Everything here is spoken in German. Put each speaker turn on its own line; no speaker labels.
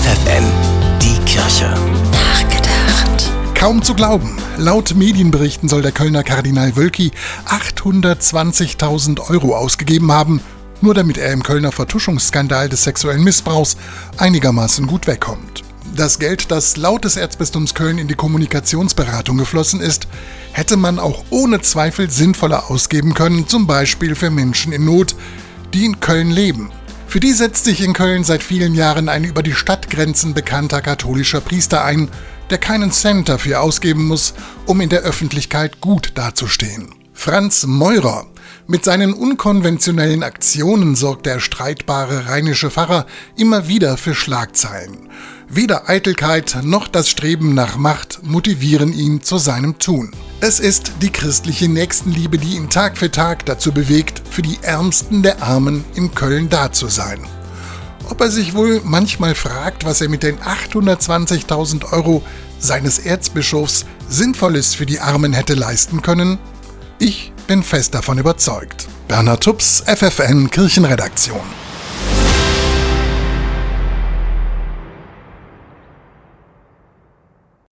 FFN, die Kirche.
Nachgedacht.
Kaum zu glauben. Laut Medienberichten soll der Kölner Kardinal Wölki 820.000 Euro ausgegeben haben, nur damit er im Kölner Vertuschungsskandal des sexuellen Missbrauchs einigermaßen gut wegkommt. Das Geld, das laut des Erzbistums Köln in die Kommunikationsberatung geflossen ist, hätte man auch ohne Zweifel sinnvoller ausgeben können, zum Beispiel für Menschen in Not, die in Köln leben. Für die setzt sich in Köln seit vielen Jahren ein über die Stadtgrenzen bekannter katholischer Priester ein, der keinen Cent dafür ausgeben muss, um in der Öffentlichkeit gut dazustehen. Franz Meurer. Mit seinen unkonventionellen Aktionen sorgt der streitbare rheinische Pfarrer immer wieder für Schlagzeilen. Weder Eitelkeit noch das Streben nach Macht motivieren ihn zu seinem Tun. Es ist die christliche Nächstenliebe, die ihn Tag für Tag dazu bewegt, für die Ärmsten der Armen in Köln da zu sein. Ob er sich wohl manchmal fragt, was er mit den 820.000 Euro seines Erzbischofs Sinnvolles für die Armen hätte leisten können? Ich bin fest davon überzeugt. Bernhard Tups, FFN Kirchenredaktion.